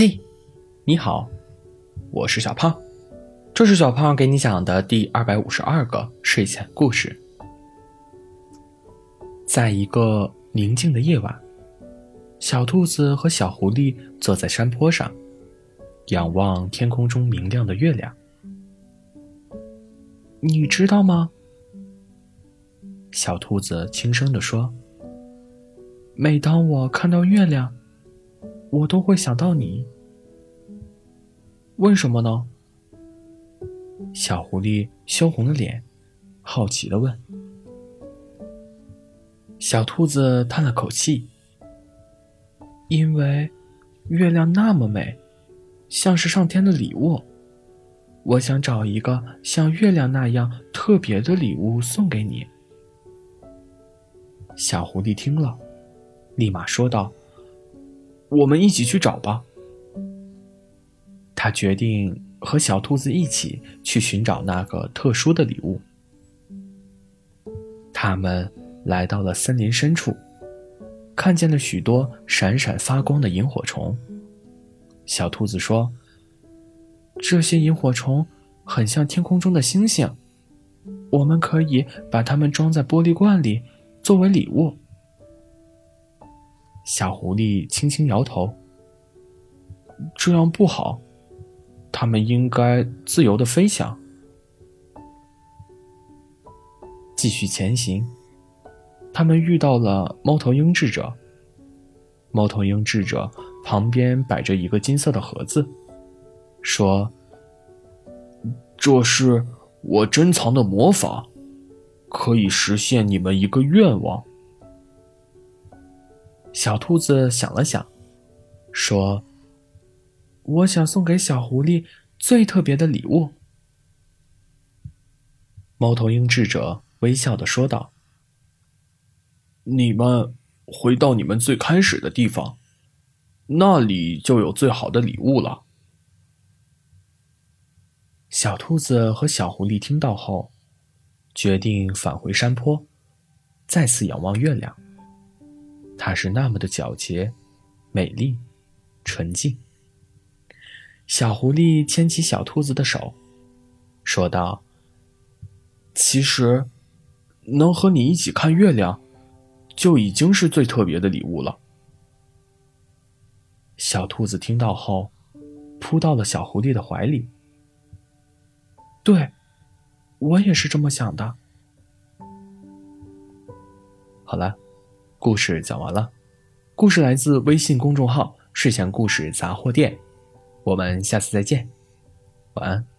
嘿，你好，我是小胖，这是小胖给你讲的第二百五十二个睡前故事。在一个宁静的夜晚，小兔子和小狐狸坐在山坡上，仰望天空中明亮的月亮。你知道吗？小兔子轻声地说：“每当我看到月亮，我都会想到你。为什么呢？”小狐狸羞红了脸，好奇的问。小兔子叹了口气：“因为月亮那么美，像是上天的礼物。我想找一个像月亮那样特别的礼物送给你。”小狐狸听了，立马说道：“我们一起去找吧。”他决定和小兔子一起去寻找那个特殊的礼物。他们来到了森林深处，看见了许多闪闪发光的萤火虫。小兔子说：“这些萤火虫很像天空中的星星，我们可以把它们装在玻璃罐里。”作为礼物，小狐狸轻轻摇头。这样不好，它们应该自由的飞翔。继续前行，他们遇到了猫头鹰智者。猫头鹰智者旁边摆着一个金色的盒子，说：“这是我珍藏的魔法。”可以实现你们一个愿望。小兔子想了想，说：“我想送给小狐狸最特别的礼物。”猫头鹰智者微笑的说道：“你们回到你们最开始的地方，那里就有最好的礼物了。”小兔子和小狐狸听到后。决定返回山坡，再次仰望月亮。它是那么的皎洁、美丽、纯净。小狐狸牵起小兔子的手，说道：“其实，能和你一起看月亮，就已经是最特别的礼物了。”小兔子听到后，扑到了小狐狸的怀里。对。我也是这么想的。好了，故事讲完了。故事来自微信公众号“睡前故事杂货店”。我们下次再见，晚安。